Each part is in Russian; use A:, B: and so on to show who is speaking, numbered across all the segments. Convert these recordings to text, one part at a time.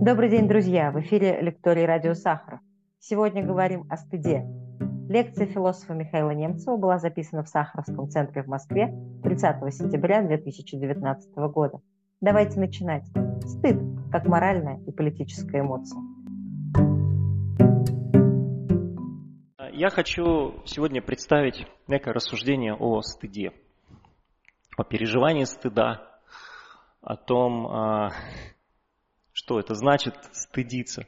A: Добрый день, друзья! В эфире лекторий радио Сахаров. Сегодня говорим о стыде. Лекция философа Михаила Немцева была записана в Сахаровском центре в Москве 30 сентября 2019 года. Давайте начинать. Стыд как моральная и политическая эмоция.
B: Я хочу сегодня представить некое рассуждение о стыде, о переживании стыда, о том, а, что это значит стыдиться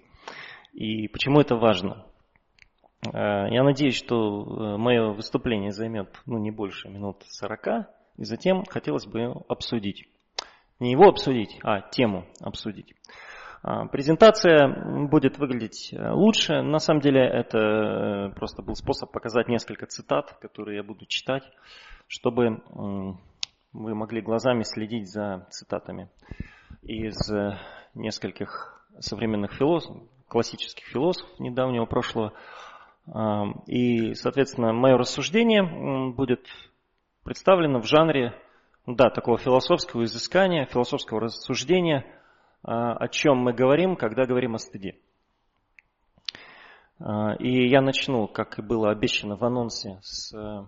B: и почему это важно. Э, я надеюсь, что э, мое выступление займет ну, не больше минут 40, и затем хотелось бы обсудить. Не его обсудить, а тему обсудить. А, презентация будет выглядеть э, лучше. На самом деле это просто был способ показать несколько цитат, которые я буду читать, чтобы вы могли глазами следить за цитатами из нескольких современных философов, классических философов недавнего прошлого. И, соответственно, мое рассуждение будет представлено в жанре да, такого философского изыскания, философского рассуждения, а, о чем мы говорим, когда говорим о стыде. А, и я начну, как и было обещано в анонсе, с э,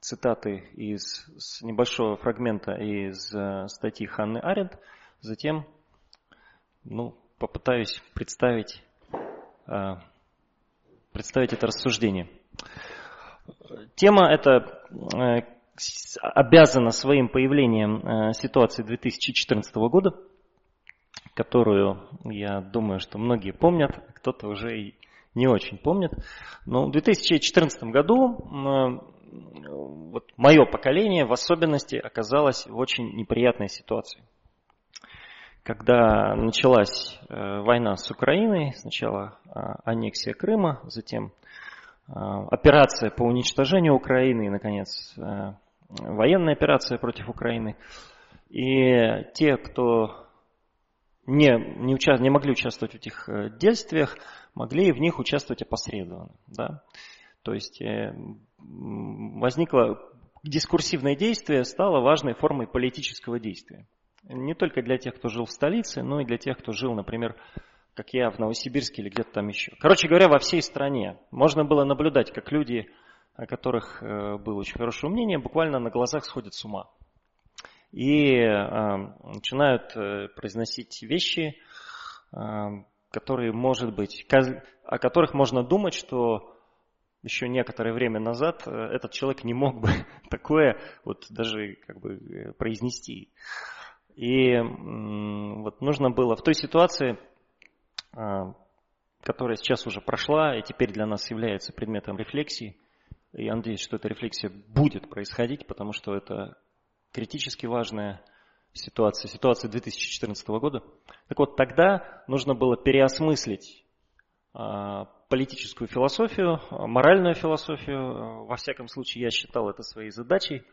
B: цитаты из с небольшого фрагмента из э, статьи Ханны Аренд, затем ну, попытаюсь представить, э, представить это рассуждение. Тема эта э, обязана своим появлением э, ситуации 2014 года, которую, я думаю, что многие помнят, кто-то уже и не очень помнит. Но в 2014 году вот мое поколение в особенности оказалось в очень неприятной ситуации – когда началась э, война с Украиной, сначала а, аннексия Крыма, затем а, операция по уничтожению Украины и, наконец, э, военная операция против Украины. И те, кто не, не, уча, не могли участвовать в этих э, действиях, могли в них участвовать опосредованно. Да? То есть возникло дискурсивное действие, стало важной формой политического действия. Не только для тех, кто жил в столице, но и для тех, кто жил, например, как я в Новосибирске или где-то там еще. Короче говоря, во всей стране можно было наблюдать, как люди, о которых э, было очень хорошее мнение, буквально на глазах сходят с ума. И э, начинают э, произносить вещи, которые, может быть, о которых можно думать, что еще некоторое время назад этот человек не мог бы такое вот даже как бы произнести. И вот нужно было в той ситуации, а, которая сейчас уже прошла и теперь для нас является предметом рефлексии, и я надеюсь, что эта рефлексия будет происходить, потому что это критически важная ситуация, ситуация 2014 года. Так вот, тогда нужно было переосмыслить а, политическую философию, моральную философию. Во всяком случае, я считал это своей задачей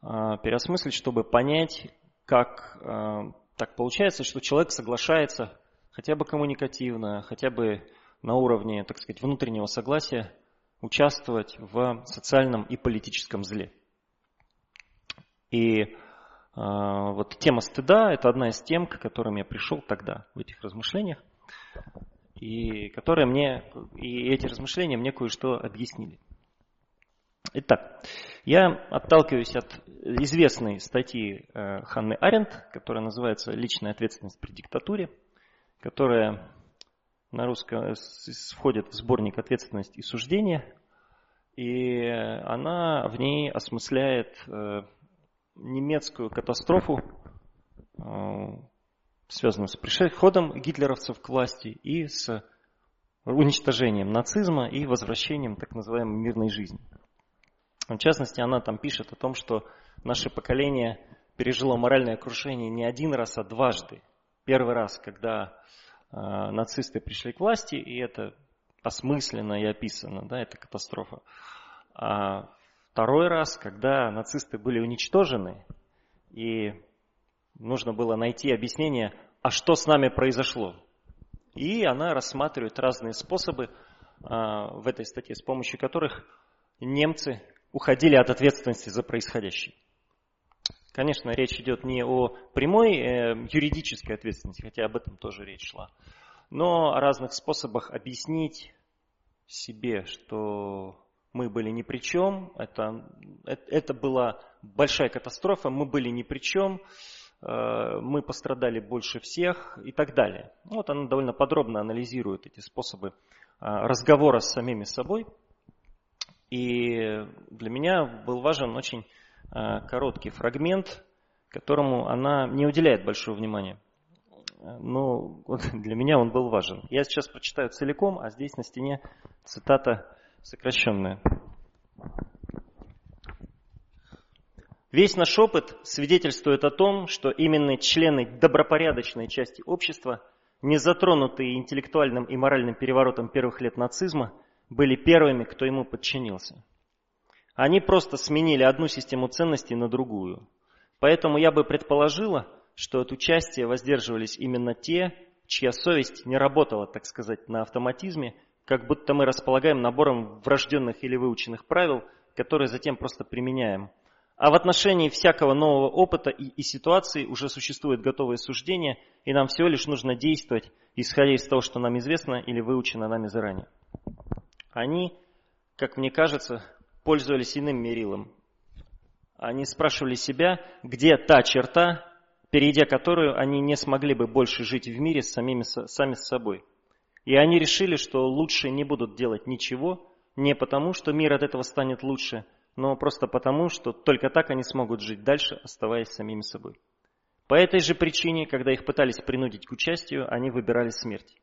B: а, переосмыслить, чтобы понять, как э, так получается, что человек соглашается хотя бы коммуникативно, хотя бы на уровне, так сказать, внутреннего согласия участвовать в социальном и политическом зле. И э, вот тема стыда – это одна из тем, к которым я пришел тогда в этих размышлениях, и которые мне, и эти размышления мне кое-что объяснили. Итак, я отталкиваюсь от известной статьи э, Ханны Аренд, которая называется «Личная ответственность при диктатуре», которая на русском входит в сборник «Ответственность и суждение», и она в ней осмысляет э, немецкую катастрофу, э, связанную с приходом гитлеровцев к власти и с уничтожением нацизма и возвращением так называемой мирной жизни. В частности, она там пишет о том, что наше поколение пережило моральное крушение не один раз, а дважды. Первый раз, когда э, нацисты пришли к власти, и это осмысленно и описано, да, это катастрофа. А второй раз, когда нацисты были уничтожены, и нужно было найти объяснение, а что с нами произошло. И она рассматривает разные способы а, в этой статье, с помощью которых немцы уходили от ответственности за происходящее. Конечно, речь идет не о прямой э, юридической ответственности, хотя об этом тоже речь шла, но о разных способах объяснить себе, что мы были ни при чем, это, это, это была большая катастрофа, мы были ни при чем, э, мы пострадали больше всех и так далее. Вот она довольно подробно анализирует эти способы э, разговора с самими собой. И для меня был важен очень э, короткий фрагмент, которому она не уделяет большого внимания. Но для меня он был важен. Я сейчас прочитаю целиком, а здесь на стене цитата сокращенная. Весь наш опыт свидетельствует о том, что именно члены добропорядочной части общества, не затронутые интеллектуальным и моральным переворотом первых лет нацизма, были первыми, кто ему подчинился. Они просто сменили одну систему ценностей на другую. Поэтому я бы предположила, что от участия воздерживались именно те, чья совесть не работала, так сказать, на автоматизме как будто мы располагаем набором врожденных или выученных правил, которые затем просто применяем. А в отношении всякого нового опыта и, и ситуации уже существует готовое суждение, и нам всего лишь нужно действовать, исходя из того, что нам известно или выучено нами заранее. Они, как мне кажется, пользовались иным мерилом. Они спрашивали себя, где та черта, перейдя которую они не смогли бы больше жить в мире с самими, сами с собой – и они решили, что лучше не будут делать ничего, не потому, что мир от этого станет лучше, но просто потому, что только так они смогут жить дальше, оставаясь самими собой. По этой же причине, когда их пытались принудить к участию, они выбирали смерть.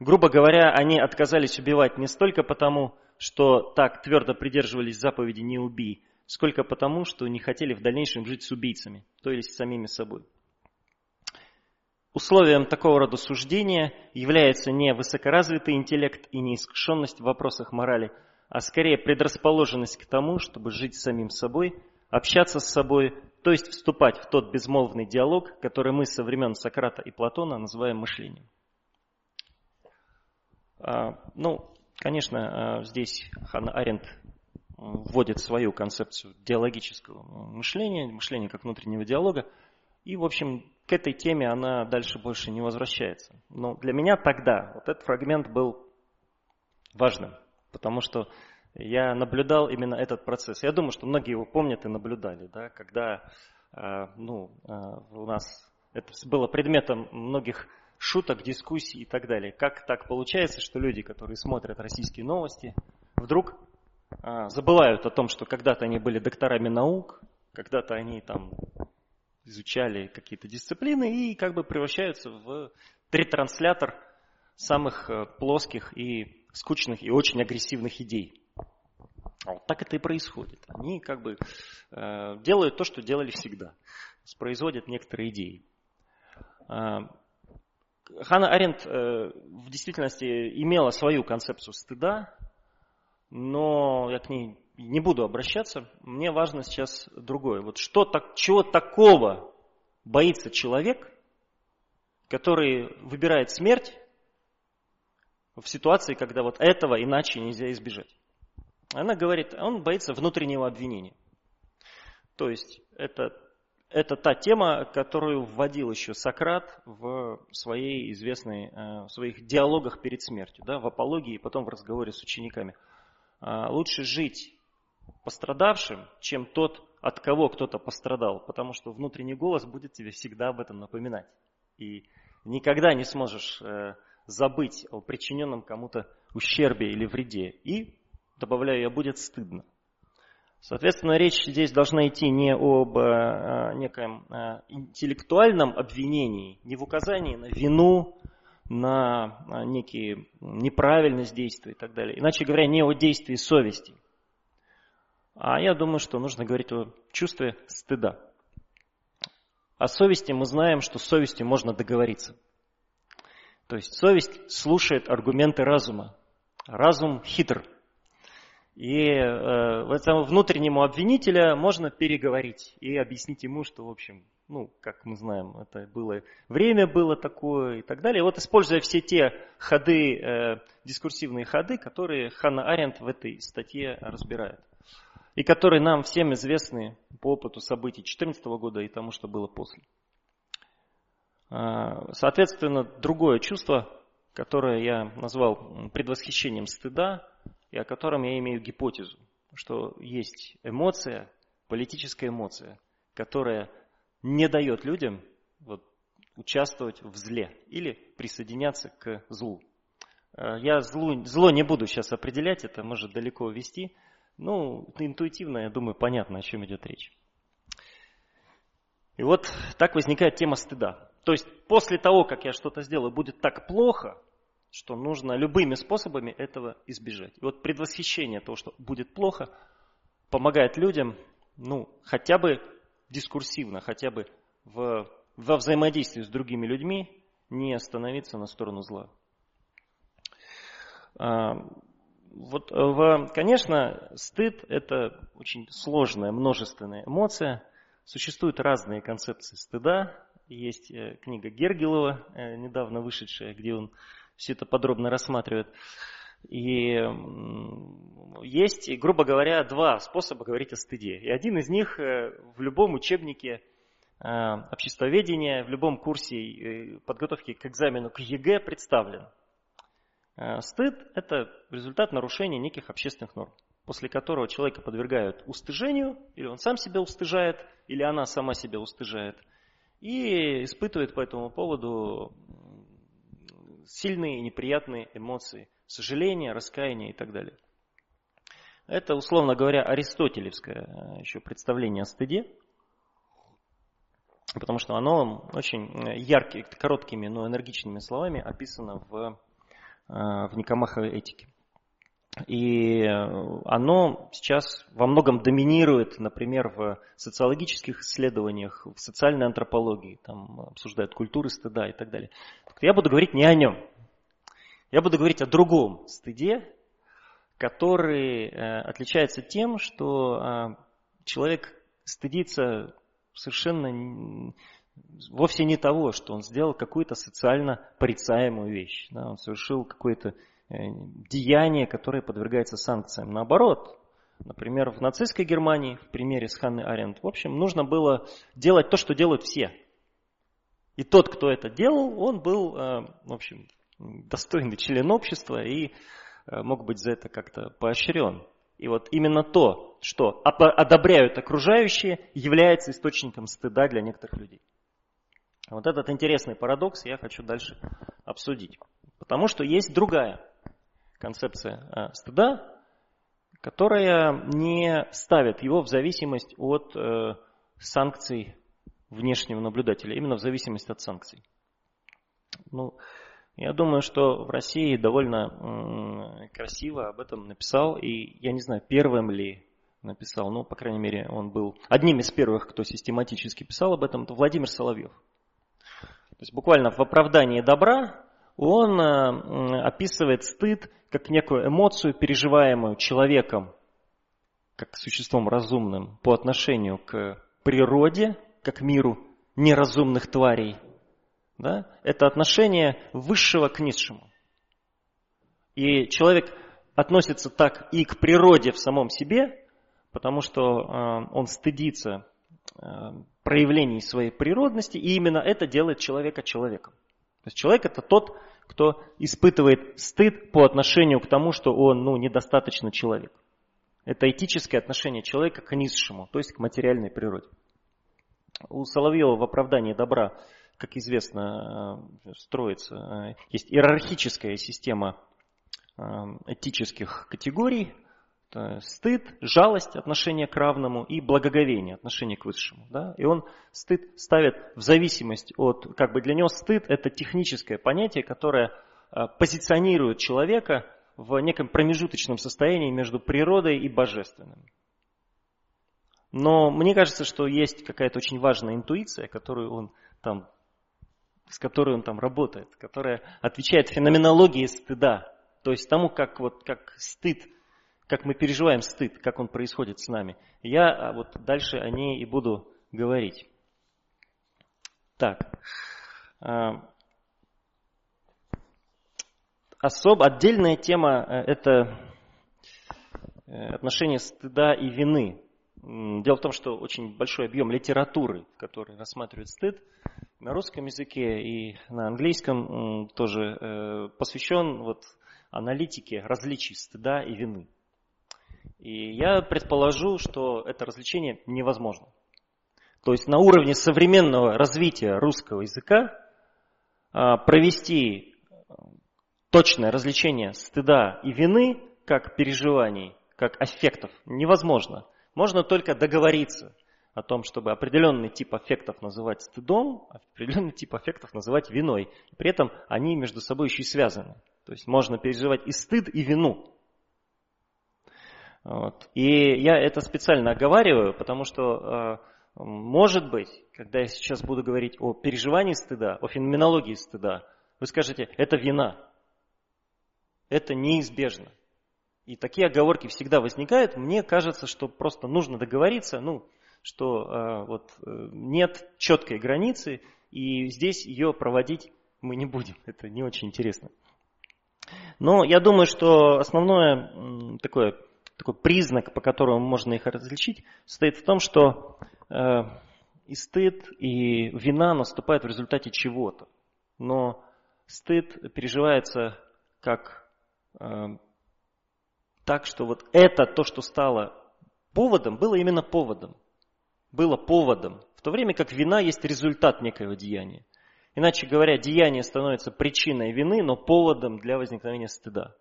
B: Грубо говоря, они отказались убивать не столько потому, что так твердо придерживались заповеди «не убий», сколько потому, что не хотели в дальнейшем жить с убийцами, то есть с самими собой. Условием такого рода суждения является не высокоразвитый интеллект и неискушенность в вопросах морали, а скорее предрасположенность к тому, чтобы жить самим собой, общаться с собой, то есть вступать в тот безмолвный диалог, который мы со времен Сократа и Платона называем мышлением. А, ну, конечно, а, здесь Ханна Аренд вводит свою концепцию диалогического мышления, мышления как внутреннего диалога, и, в общем, к этой теме она дальше больше не возвращается. Но для меня тогда вот этот фрагмент был важным, потому что я наблюдал именно этот процесс. Я думаю, что многие его помнят и наблюдали, да, когда э, ну, у нас это было предметом многих шуток, дискуссий и так далее. Как так получается, что люди, которые смотрят российские новости, вдруг э, забывают о том, что когда-то они были докторами наук, когда-то они там изучали какие-то дисциплины и как бы превращаются в ретранслятор самых э, плоских и скучных и очень агрессивных идей. А вот так это и происходит. Они как бы э, делают то, что делали всегда. Производят некоторые идеи. Э, Ханна Аренд э, в действительности имела свою концепцию стыда, но я к ней не буду обращаться, мне важно сейчас другое. Вот что так, чего такого боится человек, который выбирает смерть в ситуации, когда вот этого иначе нельзя избежать. Она говорит, он боится внутреннего обвинения. То есть это, это та тема, которую вводил еще Сократ в своей известной, э, в своих диалогах перед смертью, да, в апологии и потом в разговоре с учениками. А, лучше жить пострадавшим, чем тот, от кого кто-то пострадал, потому что внутренний голос будет тебе всегда об этом напоминать. И никогда не сможешь э, забыть о причиненном кому-то ущербе или вреде. И, добавляю я, будет стыдно. Соответственно, речь здесь должна идти не об э, некоем э, интеллектуальном обвинении, не в указании на вину, на э, некие неправильность действия и так далее. Иначе говоря, не о действии совести – а я думаю, что нужно говорить о чувстве стыда. О совести мы знаем, что с совестью можно договориться. То есть совесть слушает аргументы разума. Разум хитр. И э, этому внутреннему обвинителя можно переговорить и объяснить ему, что, в общем, ну, как мы знаем, это было время было такое и так далее. вот используя все те ходы, э, дискурсивные ходы, которые Ханна Аренд в этой статье разбирает. и которые нам всем известны по опыту событий 2014 года и тому, что было после. А, соответственно, другое чувство, которое я назвал предвосхищением стыда, и о котором я имею гипотезу, что есть эмоция, политическая эмоция, которая не дает людям вот, участвовать в зле или присоединяться к злу. А, я злу, зло не буду сейчас определять, это может далеко увести. Ну, интуитивно, я думаю, понятно, о чем идет речь. И вот так возникает тема стыда. То есть после того, как я что-то сделаю, будет так плохо, что нужно любыми способами этого избежать. И вот предвосхищение того, что будет плохо, помогает людям, ну, хотя бы дискурсивно, хотя бы в, во взаимодействии с другими людьми не остановиться на сторону зла. А, вот, в, конечно, стыд – это очень сложная, множественная эмоция. Существуют разные концепции стыда. Есть э, книга Гергелова, э, недавно вышедшая, где он все это подробно рассматривает. И есть, грубо говоря, два способа говорить о стыде. И один из них э, в любом учебнике обществоведения, в любом курсе подготовки к экзамену к ЕГЭ представлен – Э, стыд – это результат нарушения неких общественных норм, после которого человека подвергают устыжению, или он сам себя устыжает, или она сама себя устыжает, и испытывает по этому поводу сильные неприятные эмоции, сожаление, раскаяние и так далее. Это, условно говоря, аристотелевское э, еще представление о стыде, потому что оно очень э, яркими, короткими, но энергичными словами описано в Э, в Никомаховой этике. И оно сейчас во многом доминирует, например, в социологических исследованиях, в социальной антропологии, там обсуждают культуры стыда и так далее. Я буду говорить не о нем. Я буду говорить о другом стыде, который э, отличается тем, что э, человек стыдится совершенно вовсе не того, что он сделал какую-то социально порицаемую вещь. Да, он совершил какое-то э, деяние, которое подвергается санкциям. Наоборот, например, в нацистской Германии, в примере с Ханной Аренд, в общем, нужно было делать то, что делают все. И тот, кто это делал, он был, э, в общем, достойный член общества и э, мог быть за это как-то поощрен. И вот именно то, что одобряют окружающие, является источником стыда для некоторых людей. Вот этот интересный парадокс я хочу дальше обсудить. Потому что есть другая концепция э, стыда, которая не ставит его в зависимость от э, санкций внешнего наблюдателя, именно в зависимости от санкций. Ну, я думаю, что в России довольно красиво об этом написал, и я не знаю, первым ли написал, ну, по крайней мере, он был одним из первых, кто систематически писал об этом, это Владимир Соловьев. То есть буквально в оправдании добра он э, описывает стыд как некую эмоцию, переживаемую человеком, как существом разумным по отношению к природе, как миру неразумных тварей. Да? Это отношение высшего к низшему. И человек относится так и к природе в самом себе, потому что э, он стыдится э, проявлений своей природности, и именно это делает человека человеком. То есть человек это тот, кто испытывает стыд по отношению к тому, что он ну, недостаточно человек. Это этическое отношение человека к низшему, то есть к материальной природе. У Соловьева в оправдании добра, как известно, э, строится, э, есть иерархическая система э, этических категорий, стыд, жалость, отношение к равному и благоговение, отношение к высшему. Да? И он стыд ставит в зависимость от, как бы для него стыд это техническое понятие, которое а, позиционирует человека в неком промежуточном состоянии между природой и божественным. Но мне кажется, что есть какая-то очень важная интуиция, которую он там, с которой он там работает, которая отвечает феноменологии стыда. То есть тому, как, вот, как стыд как мы переживаем стыд, как он происходит с нами. Я а, вот дальше о ней и буду говорить. Так. А, особо отдельная тема э, это отношение стыда и вины. Дело в том, что очень большой объем литературы, который рассматривает стыд, на русском языке и на английском тоже э, посвящен вот аналитике различий стыда и вины. И я предположу, что это развлечение невозможно. То есть на уровне современного развития русского языка а, провести точное развлечение стыда и вины как переживаний, как аффектов невозможно. Можно только договориться о том, чтобы определенный тип аффектов называть стыдом, а определенный тип аффектов называть виной. При этом они между собой еще и связаны. То есть можно переживать и стыд, и вину. Вот. И я это специально оговариваю, потому что, э, может быть, когда я сейчас буду говорить о переживании стыда, о феноменологии стыда, вы скажете, это вина. Это неизбежно. И такие оговорки всегда возникают. Мне кажется, что просто нужно договориться, ну, что э, вот, э, нет четкой границы, и здесь ее проводить мы не будем. Это не очень интересно. Но я думаю, что основное такое, такой признак, по которому можно их различить, состоит в том, что э, и стыд, и вина наступают в результате чего-то. Но стыд переживается как э, так, что вот это, то, что стало поводом, было именно поводом. Было поводом. В то время как вина есть результат некоего деяния. Иначе говоря, деяние становится причиной вины, но поводом для возникновения стыда.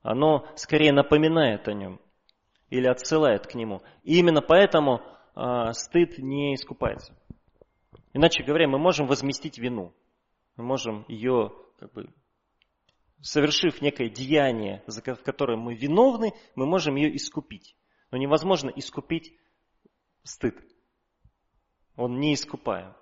B: Оно скорее напоминает о нем или отсылает к нему. И именно поэтому э, стыд не искупается. Иначе говоря, мы можем возместить вину. Мы можем ее, как бы, совершив некое деяние, в котором мы виновны, мы можем ее искупить. Но невозможно искупить стыд. Он не искупаем.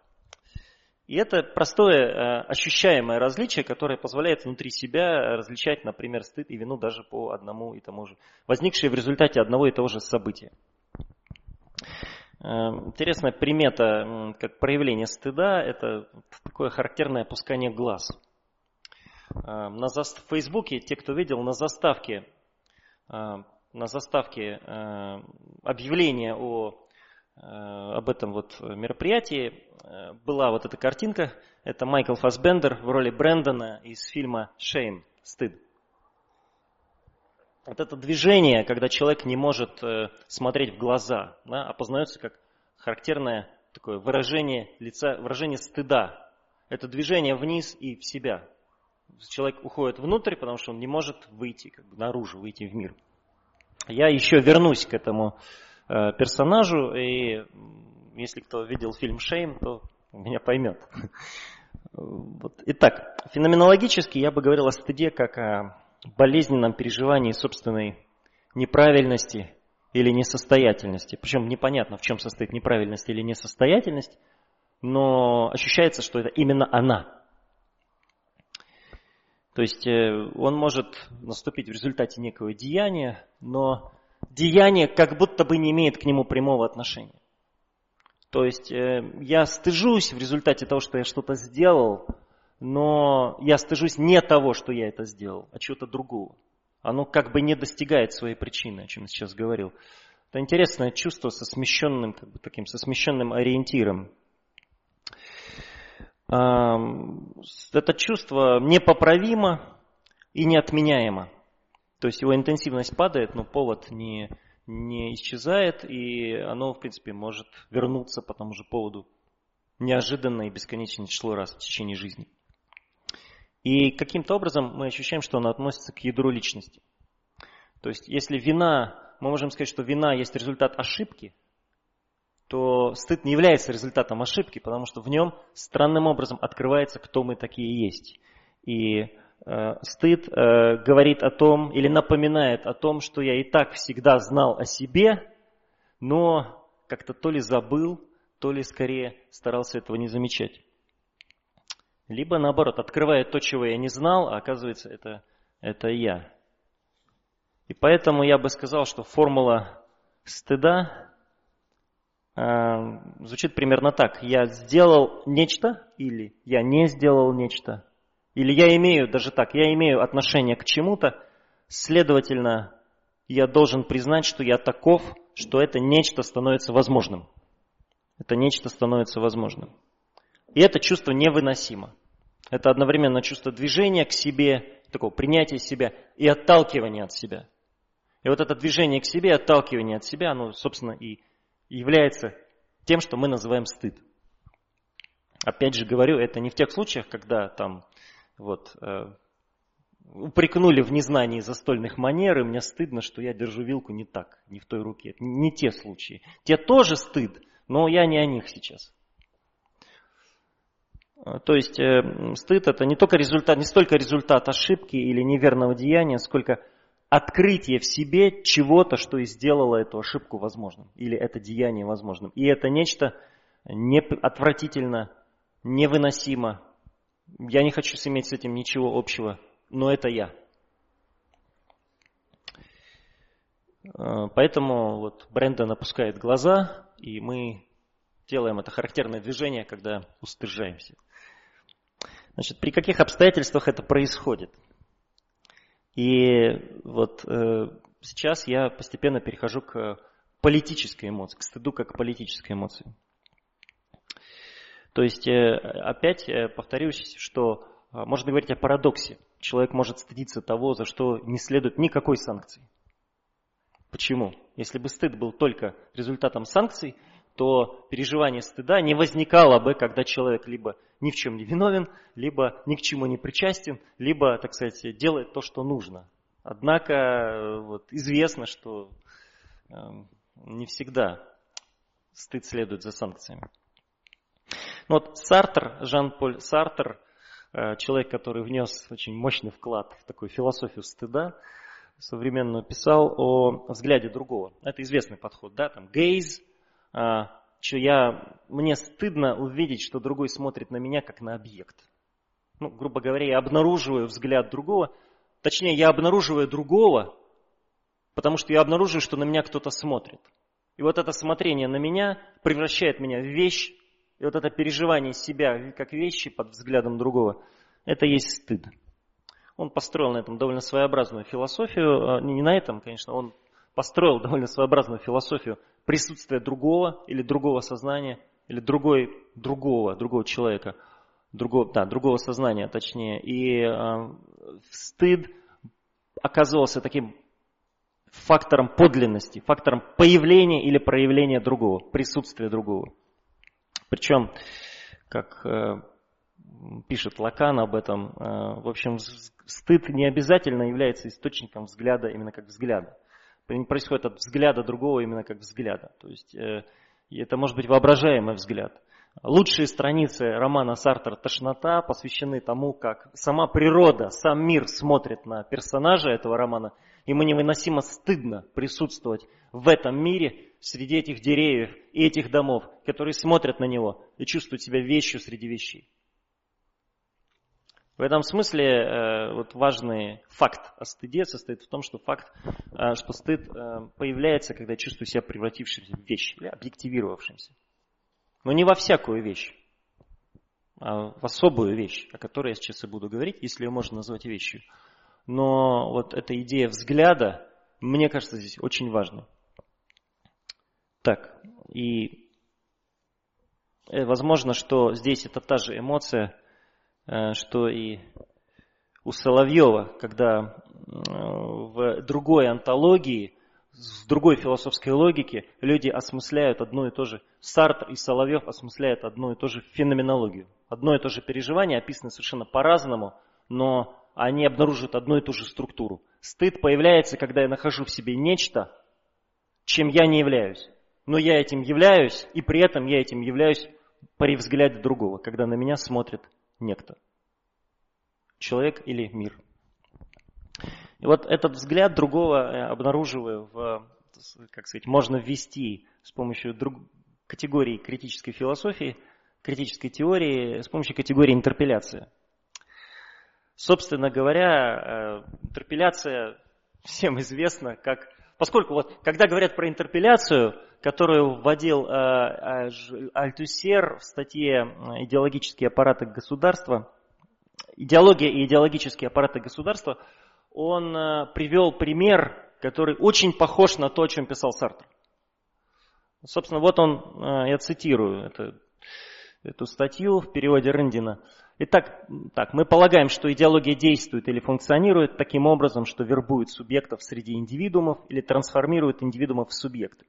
B: И это простое э, ощущаемое различие, которое позволяет внутри себя различать, например, стыд и вину даже по одному и тому же, возникшие в результате одного и того же события. Э, интересная примета, как проявление стыда, это такое характерное опускание глаз. Э, на за... В Фейсбуке, те, кто видел, на заставке, на заставке объявление о об этом вот мероприятии э, была вот эта картинка. Это Майкл Фасбендер в роли Брэндона из фильма «Shame» – «Стыд». Вот это движение, когда человек не может э, смотреть в глаза, да, опознается как характерное такое выражение лица, выражение стыда. Это движение вниз и в себя. Человек уходит внутрь, потому что он не может выйти как бы, наружу, выйти в мир. Я еще вернусь к этому Э, персонажу, и если кто видел фильм «Шейм», то меня поймет. Вот. Итак, феноменологически я бы говорил о стыде как о болезненном переживании собственной неправильности или несостоятельности. Причем непонятно, в чем состоит неправильность или несостоятельность, но ощущается, что это именно она. То есть э, он может наступить в результате некого деяния, но деяние как будто бы не имеет к нему прямого отношения. То есть э, я стыжусь в результате того, что я что-то сделал, но я стыжусь не того, что я это сделал, а чего-то другого. Оно как бы не достигает своей причины, о чем я сейчас говорил. Это интересное чувство со смещенным, как бы таким, со смещенным ориентиром. Это чувство непоправимо и неотменяемо. То есть его интенсивность падает, но повод не, не исчезает, и оно, в принципе, может вернуться по тому же поводу неожиданно и бесконечное число раз в течение жизни. И каким-то образом мы ощущаем, что оно относится к ядру личности. То есть если вина, мы можем сказать, что вина есть результат ошибки, то стыд не является результатом ошибки, потому что в нем странным образом открывается, кто мы такие есть. И стыд э, говорит о том или напоминает о том, что я и так всегда знал о себе, но как-то то ли забыл, то ли скорее старался этого не замечать. Либо наоборот, открывает то, чего я не знал, а оказывается это, это я. И поэтому я бы сказал, что формула стыда э, звучит примерно так. Я сделал нечто или я не сделал нечто. Или я имею, даже так, я имею отношение к чему-то, следовательно, я должен признать, что я таков, что это нечто становится возможным. Это нечто становится возможным. И это чувство невыносимо. Это одновременно чувство движения к себе, такого принятия себя и отталкивания от себя. И вот это движение к себе, отталкивание от себя, оно, собственно, и является тем, что мы называем стыд. Опять же говорю, это не в тех случаях, когда там вот э, упрекнули в незнании застольных манер, и мне стыдно, что я держу вилку не так, не в той руке. Не те случаи. Те тоже стыд, но я не о них сейчас. Э, то есть э, стыд это не только результат, не столько результат ошибки или неверного деяния, сколько открытие в себе чего-то, что и сделало эту ошибку возможным, или это деяние возможным. И это нечто не отвратительно, невыносимо. Я не хочу иметь с этим ничего общего, но это я. Э, поэтому вот Брэндон опускает глаза, и мы делаем это характерное движение, когда устыжаемся. Значит, при каких обстоятельствах это происходит? И вот э, сейчас я постепенно перехожу к политической эмоции, к стыду как к политической эмоции. То есть, э, опять э, повторюсь, что э, можно говорить о парадоксе. Человек может стыдиться того, за что не следует никакой санкции. Почему? Если бы стыд был только результатом санкций, то переживание стыда не возникало бы, когда человек либо ни в чем не виновен, либо ни к чему не причастен, либо, так сказать, делает то, что нужно. Однако вот, известно, что э, не всегда стыд следует за санкциями. Ну вот Сартер, Жан-Поль Сартер, э, человек, который внес очень мощный вклад в такую философию стыда, современную, писал о взгляде другого. Это известный подход, да, там гейз, а, что я, мне стыдно увидеть, что другой смотрит на меня как на объект. Ну, грубо говоря, я обнаруживаю взгляд другого, точнее, я обнаруживаю другого, потому что я обнаруживаю, что на меня кто-то смотрит. И вот это смотрение на меня превращает меня в вещь, и вот это переживание себя как вещи под взглядом другого, это есть стыд. Он построил на этом довольно своеобразную философию, а, не на этом, конечно, он построил довольно своеобразную философию присутствия другого или другого сознания, или другой, другого, другого человека, другого, да, другого сознания точнее. И э, стыд оказывался таким фактором подлинности, фактором появления или проявления другого, присутствия другого. Причем, как э, пишет Лакан об этом, э, в общем, стыд не обязательно является источником взгляда именно как взгляда происходит от взгляда другого именно как взгляда. То есть э, это может быть воображаемый взгляд. Лучшие страницы романа Сартер «Тошнота» посвящены тому, как сама природа, сам мир смотрит на персонажа этого романа, ему невыносимо стыдно присутствовать в этом мире среди этих деревьев и этих домов, которые смотрят на него и чувствуют себя вещью среди вещей. В этом смысле э, вот важный факт о стыде состоит в том, что факт, э, что стыд э, появляется, когда я чувствую себя превратившимся в вещь, или объективировавшимся. Но не во всякую вещь, а в особую вещь, о которой я сейчас и буду говорить, если ее можно назвать вещью. Но вот эта идея взгляда, мне кажется, здесь очень важна. Так, и возможно, что здесь это та же эмоция, Э, что и у Соловьева, когда в другой антологии, в другой философской логике люди осмысляют одно и то же. Сартр и Соловьев осмысляют одну и ту же феноменологию. Одно и то же переживание описано совершенно по-разному, но они обнаруживают одну и ту же структуру. Стыд появляется, когда я нахожу в себе нечто, чем я не являюсь. Но я этим являюсь, и при этом я этим являюсь при взгляде другого, когда на меня смотрит некто. Человек или мир. И вот этот взгляд другого э, обнаруживаю в, как сказать, можно ввести с помощью друг, категории критической философии, критической теории, с помощью категории интерпеляция. Собственно говоря, э, интерпеляция всем известна как... Поскольку вот, когда говорят про интерпеляцию, которую вводил э, э, Альтусер в статье «Идеологические аппараты государства», идеология и идеологические аппараты государства, он э, привел пример, который очень похож на то, о чем писал Сартр. Собственно, вот он, э, я цитирую это, эту статью в переводе Рындина. Итак, так, мы полагаем, что идеология действует или функционирует таким образом, что вербует субъектов среди индивидуумов или трансформирует индивидуумов в субъекты.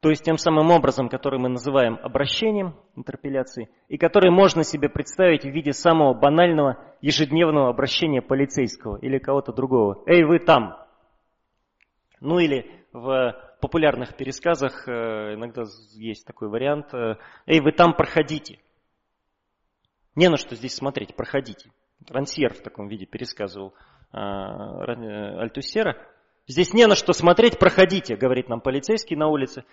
B: То есть тем самым образом, который мы называем обращением, интерпеляцией, и который можно себе представить в виде самого банального ежедневного обращения полицейского или кого-то другого. «Эй, вы там!» Ну или в популярных пересказах э, иногда есть такой вариант э, «Эй, вы там проходите!» Не на что здесь смотреть, проходите. Рансьер в таком виде пересказывал э, Альтусера. Здесь не на что смотреть, проходите, говорит нам полицейский на улице.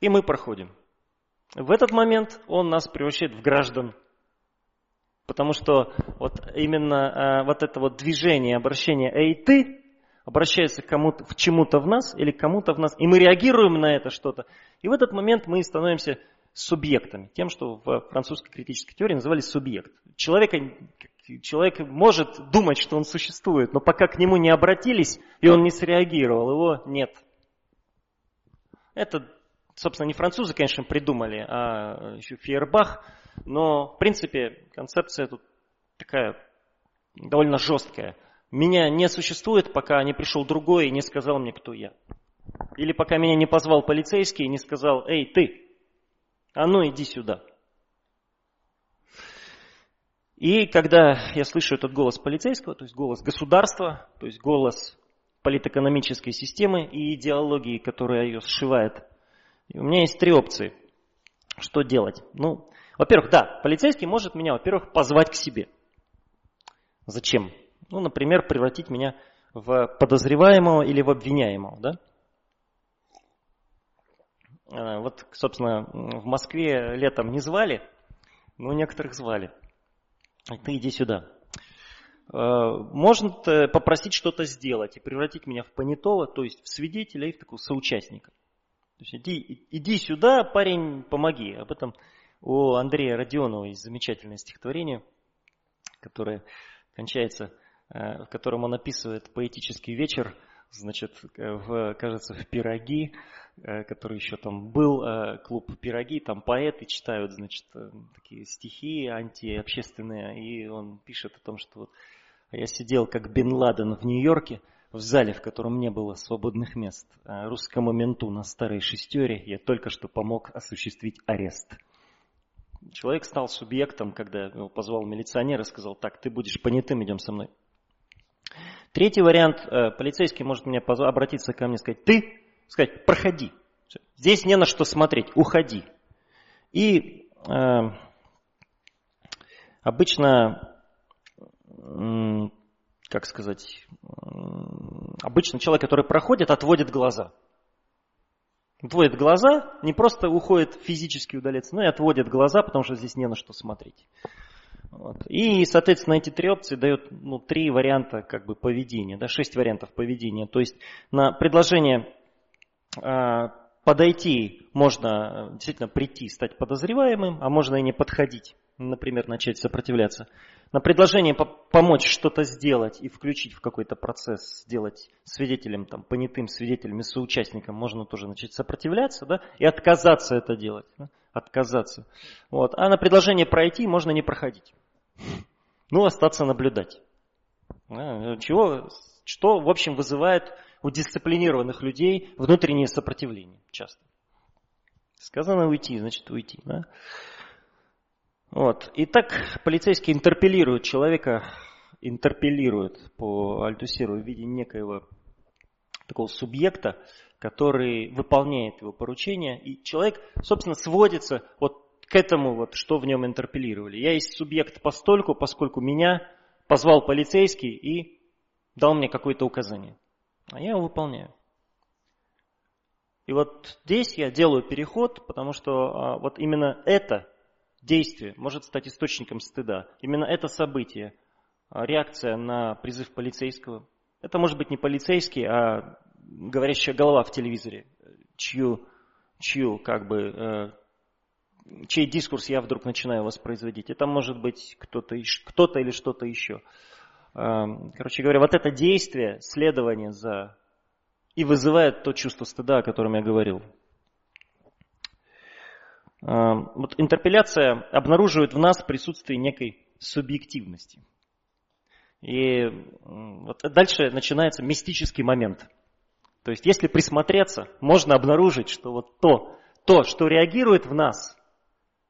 B: И мы проходим. В этот момент он нас превращает в граждан. Потому что вот именно вот это вот движение, обращение «эй, ты» обращается к кому-то, к чему-то в нас или к кому-то в нас, и мы реагируем на это что-то. И в этот момент мы становимся субъектами, тем, что в французской критической теории называли субъект. Человека, человек может думать, что он существует, но пока к нему не обратились, и он не среагировал, его нет. Это собственно, не французы, конечно, придумали, а еще Фейербах, но, в принципе, концепция тут такая довольно жесткая. Меня не существует, пока не пришел другой и не сказал мне, кто я. Или пока меня не позвал полицейский и не сказал, эй, ты, а ну иди сюда. И когда я слышу этот голос полицейского, то есть голос государства, то есть голос политэкономической системы и идеологии, которая ее сшивает и у меня есть три опции. Что делать? Ну, во-первых, да, полицейский может меня, во-первых, позвать к себе. Зачем? Ну, например, превратить меня в подозреваемого или в обвиняемого, да? А, вот, собственно, в Москве летом не звали, но некоторых звали. Ты иди сюда. А, можно попросить что-то сделать и превратить меня в понятого, то есть в свидетеля и в такого соучастника. То есть иди, иди сюда, парень, помоги. Об этом у Андрея Родионова есть замечательное стихотворение, которое кончается, э, в котором он описывает поэтический вечер, значит, в, кажется, в «Пироги», э, который еще там был, э, клуб «Пироги», там поэты читают, значит, такие стихи антиобщественные, и он пишет о том, что вот я сидел как Бен Ладен в Нью-Йорке, в зале, в котором не было свободных мест. А русскому менту на старой шестере я только что помог осуществить арест. Человек стал субъектом, когда его позвал милиционер и сказал, так, ты будешь понятым, идем со мной. Третий вариант, э, полицейский может мне обратиться ко мне и сказать, ты, сказать, проходи. Здесь не на что смотреть, уходи. И э, обычно как сказать, обычно человек, который проходит, отводит глаза. Отводит глаза, не просто уходит физически удаляется, но и отводит глаза, потому что здесь не на что смотреть. Вот. И, соответственно, эти три опции дают ну, три варианта как бы, поведения, да, шесть вариантов поведения. То есть на предложение э, подойти можно действительно прийти, стать подозреваемым, а можно и не подходить, например, начать сопротивляться. На предложение помочь что-то сделать и включить в какой-то процесс, сделать свидетелем, там, понятым свидетелем и соучастником, можно тоже начать сопротивляться да, и отказаться это делать. Да, отказаться. Вот. А на предложение пройти можно не проходить. Ну, остаться наблюдать. Чего, что, в общем, вызывает у дисциплинированных людей внутреннее сопротивление часто. Сказано уйти, значит уйти. Да? Вот. И так полицейский интерпелирует человека, интерпелирует по Альтусиру в виде некоего такого субъекта, который выполняет его поручения, и человек, собственно, сводится вот к этому, вот, что в нем интерпеллировали. Я есть субъект постольку, поскольку меня позвал полицейский и дал мне какое-то указание. А я его выполняю. И вот здесь я делаю переход, потому что а, вот именно это действие может стать источником стыда. Именно это событие, а, реакция на призыв полицейского. Это может быть не полицейский, а говорящая голова в телевизоре, чью, чью как бы, э, чей дискурс я вдруг начинаю воспроизводить. Это может быть кто-то кто или что-то еще. Короче говоря, вот это действие, следование за... И вызывает то чувство стыда, о котором я говорил. Вот интерпеляция обнаруживает в нас присутствие некой субъективности. И вот дальше начинается мистический момент. То есть, если присмотреться, можно обнаружить, что вот то, то, что реагирует в нас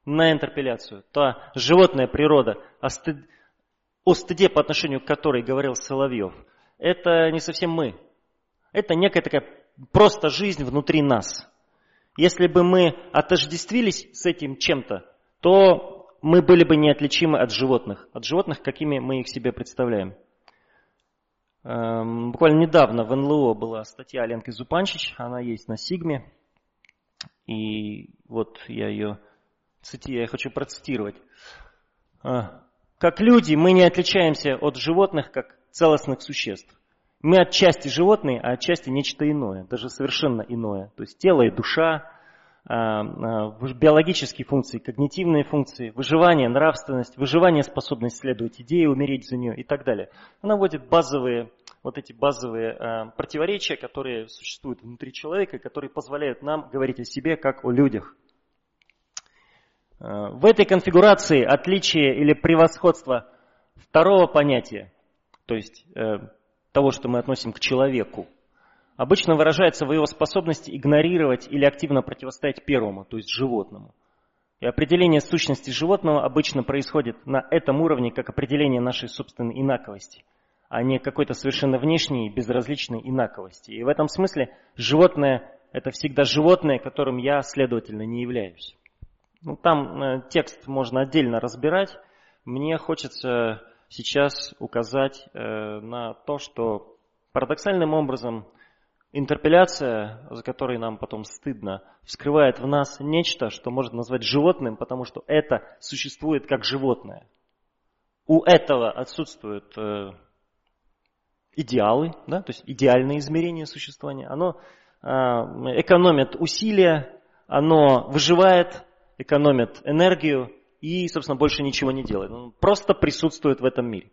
B: на интерпеляцию, та животная природа, о, стыд, о стыде, по отношению к которой говорил Соловьев, это не совсем мы. Это некая такая просто жизнь внутри нас. Если бы мы отождествились с этим чем-то, то мы были бы неотличимы от животных, от животных, какими мы их себе представляем. Эм, буквально недавно в НЛО была статья Ленки Зупанчич, она есть на Сигме. И вот я ее цитирую, я хочу процитировать. «А, как люди мы не отличаемся от животных как целостных существ. Мы отчасти животные, а отчасти нечто иное, даже совершенно иное. То есть тело и душа, а, а, биологические функции, когнитивные функции, выживание, нравственность, выживание, способность следовать идее, умереть за нее и так далее. Она вводит базовые, вот эти базовые противоречия, которые существуют внутри человека, которые позволяют нам говорить о себе как о людях. В этой конфигурации отличие или превосходство второго понятия, то есть э, того, что мы относим к человеку, обычно выражается в его способности игнорировать или активно противостоять первому, то есть животному. И определение сущности животного обычно происходит на этом уровне как определение нашей собственной инаковости, а не какой-то совершенно внешней безразличной инаковости. И в этом смысле животное – это всегда животное, которым я, следовательно, не являюсь. Ну, там э, текст можно отдельно разбирать. Мне хочется сейчас указать э, на то, что парадоксальным образом – Интерпеляция, за которой нам потом стыдно, вскрывает в нас нечто, что можно назвать животным, потому что это существует как животное. У этого отсутствуют э, идеалы, да, то есть идеальное измерение существования. Оно э, экономит усилия, оно выживает, экономит энергию и, собственно, больше ничего не делает. Он просто присутствует в этом мире.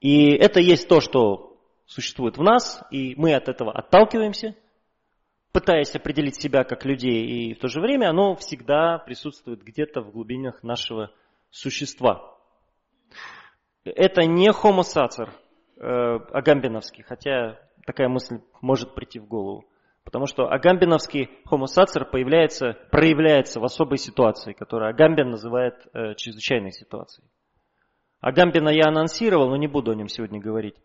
B: И это есть то, что существует в нас, и мы от этого отталкиваемся, пытаясь определить себя как людей, и в то же время оно всегда присутствует где-то в глубинах нашего существа. Это не homo sacer э, агамбиновский, хотя такая мысль может прийти в голову. Потому что агамбиновский sacer появляется, проявляется в особой ситуации, которую Агамбин называет э, чрезвычайной ситуацией. Агамбина я анонсировал, но не буду о нем сегодня говорить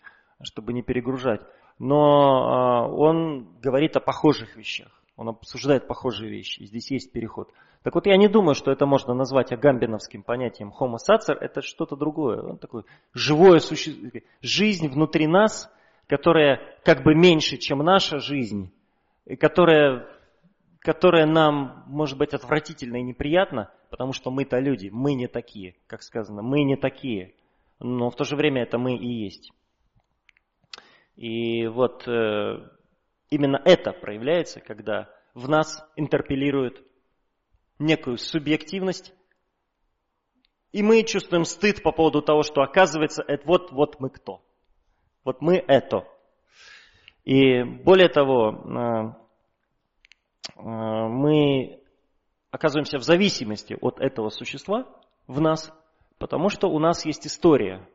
B: чтобы не перегружать. Но а, он говорит о похожих вещах. Он обсуждает похожие вещи. И здесь есть переход. Так вот, я не думаю, что это можно назвать агамбиновским понятием homo sacer. Это что-то другое. Он такой живое существо, жизнь внутри нас, которая как бы меньше, чем наша жизнь, и которая, которая нам может быть отвратительно и неприятна, потому что мы-то люди, мы не такие, как сказано, мы не такие. Но в то же время это мы и есть. И вот э, именно это проявляется, когда в нас интерпелируют некую субъективность, и мы чувствуем стыд по поводу того, что оказывается, это вот, вот мы кто. Вот мы это. И более того, э, э, мы оказываемся в зависимости от этого существа в нас, потому что у нас есть история.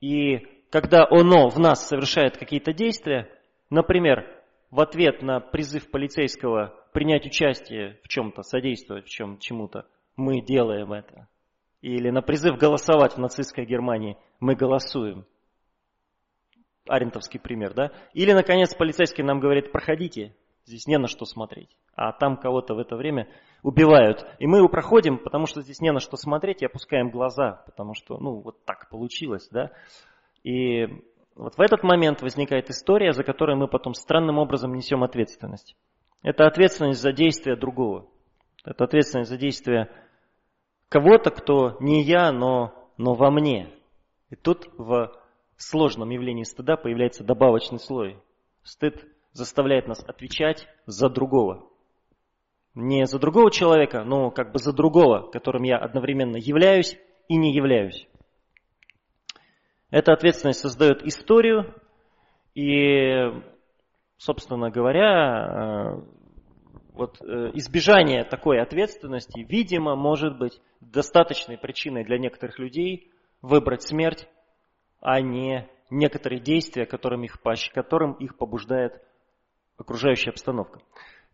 B: И когда оно в нас совершает какие-то действия, например, в ответ на призыв полицейского принять участие в чем-то, содействовать в чем чему-то, мы делаем это. Или на призыв голосовать в нацистской Германии мы голосуем. Арентовский пример, да? Или, наконец, полицейский нам говорит, проходите, здесь не на что смотреть. А там кого-то в это время убивают. И мы его проходим, потому что здесь не на что смотреть, и опускаем глаза, потому что, ну, вот так получилось, да? И вот в этот момент возникает история, за которой мы потом странным образом несем ответственность. Это ответственность за действия другого. Это ответственность за действия кого-то, кто не я, но, но во мне. И тут в сложном явлении стыда появляется добавочный слой. Стыд заставляет нас отвечать за другого. Не за другого человека, но как бы за другого, которым я одновременно являюсь и не являюсь. Эта ответственность создает историю, и, собственно говоря, вот избежание такой ответственности, видимо, может быть достаточной причиной для некоторых людей выбрать смерть, а не некоторые действия, которым их, которым их побуждает окружающая обстановка.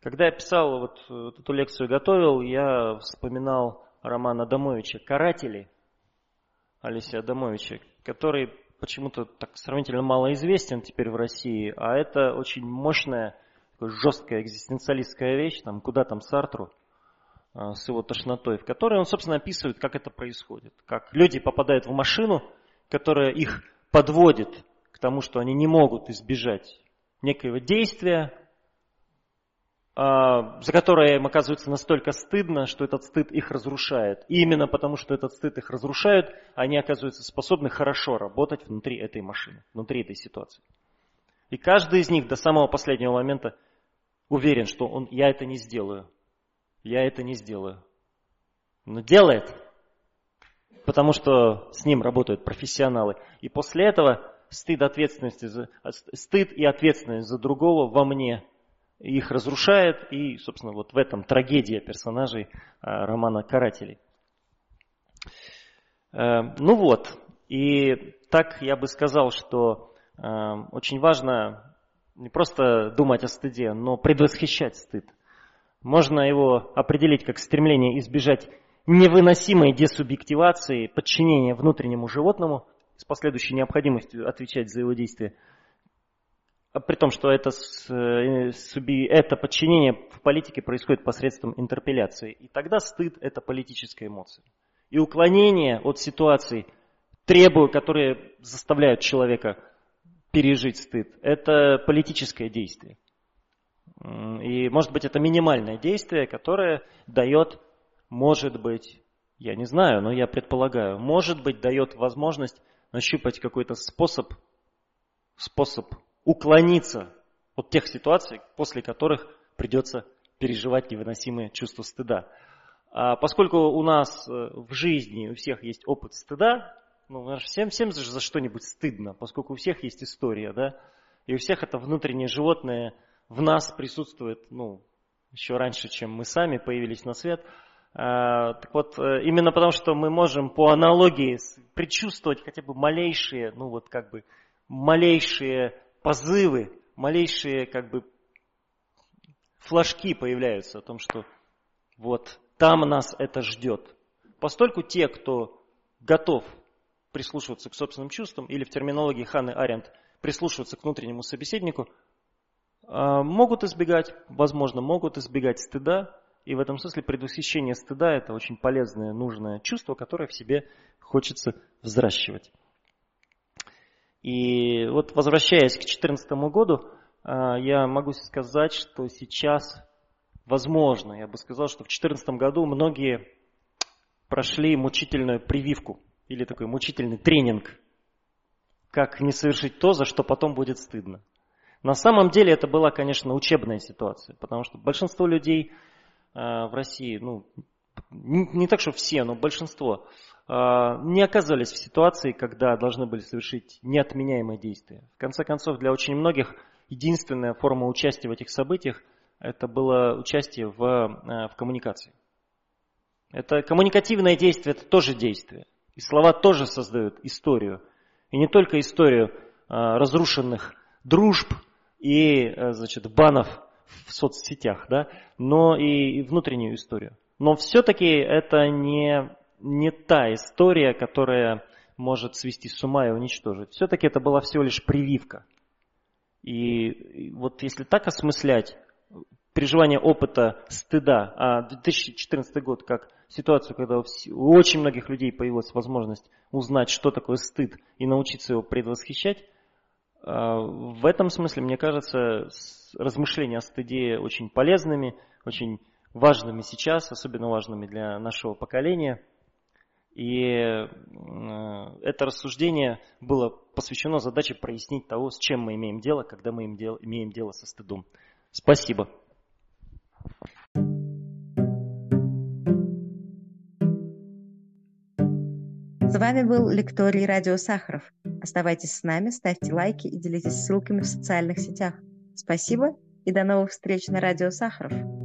B: Когда я писал вот, вот эту лекцию, готовил, я вспоминал роман Адамовича «Каратели» Алисия Адамовича, который почему-то так сравнительно мало известен теперь в России, а это очень мощная, жесткая экзистенциалистская вещь, там, куда там Сартру а, с его тошнотой, в которой он, собственно, описывает, как это происходит. Как люди попадают в машину, которая их подводит к тому, что они не могут избежать некоего действия, а, за которое им оказывается настолько стыдно, что этот стыд их разрушает. И именно потому, что этот стыд их разрушает, они оказываются способны хорошо работать внутри этой машины, внутри этой ситуации. И каждый из них до самого последнего момента уверен, что он, я это не сделаю. Я это не сделаю. Но делает, потому что с ним работают профессионалы. И после этого стыд, ответственности за, стыд и ответственность за другого во мне – их разрушает, и, собственно, вот в этом трагедия персонажей а, романа «Карателей». Э, ну вот, и так я бы сказал, что э, очень важно не просто думать о стыде, но предвосхищать стыд. Можно его определить как стремление избежать невыносимой десубъективации, подчинения внутреннему животному с последующей необходимостью отвечать за его действия – а при том, что это, э, это подчинение в политике происходит посредством интерпеляции. И тогда стыд – это политическая эмоция. И уклонение от ситуаций, требуя, которые заставляют человека пережить стыд, это политическое действие. И может быть это минимальное действие, которое дает, может быть, я не знаю, но я предполагаю, может быть дает возможность нащупать какой-то способ, способ уклониться от тех ситуаций, после которых придется переживать невыносимые чувства стыда. А поскольку у нас э, в жизни у всех есть опыт стыда, ну, всем, всем за что-нибудь стыдно, поскольку у всех есть история, да, и у всех это внутреннее животное в нас присутствует, ну, еще раньше, чем мы сами появились на свет. А, так вот, э, именно потому, что мы можем по аналогии предчувствовать хотя бы малейшие, ну вот как бы малейшие позывы, малейшие как бы флажки появляются о том, что вот там нас это ждет. Постольку те, кто готов прислушиваться к собственным чувствам, или в терминологии Ханны Аренд прислушиваться к внутреннему собеседнику, а, могут избегать, возможно, могут избегать стыда, и в этом смысле предвосхищение стыда – это очень полезное, нужное чувство, которое в себе хочется взращивать. И вот возвращаясь к 2014 году, а, я могу сказать, что сейчас, возможно, я бы сказал, что в 2014 году многие прошли мучительную прививку или такой мучительный тренинг, как не совершить то, за что потом будет стыдно. На самом деле это была, конечно, учебная ситуация, потому что большинство людей в России, ну, не так, что все, но большинство, а, не оказались в ситуации, когда должны были совершить неотменяемые действия. В конце концов, для очень многих единственная форма участия в этих событиях это было участие в, э, в коммуникации. Это коммуникативное действие, это тоже действие. И слова тоже создают историю. И не только историю разрушенных дружб и э, значит, банов в соцсетях, да, но и внутреннюю историю. Но все-таки это не не та история, которая может свести с ума и уничтожить. Все-таки это была всего лишь прививка. И вот если так осмыслять переживание опыта стыда, а 2014 год как ситуацию, когда у очень многих людей появилась возможность узнать, что такое стыд и научиться его предвосхищать, в этом смысле, мне кажется, размышления о стыде очень полезными, очень важными сейчас, особенно важными для нашего поколения – и э, это рассуждение было посвящено задаче прояснить того, с чем мы имеем дело, когда мы имеем дело со стыдом. Спасибо.
A: С вами был лекторий радио Сахаров. Оставайтесь с нами, ставьте лайки и делитесь ссылками в социальных сетях. Спасибо и до новых встреч на радио Сахаров.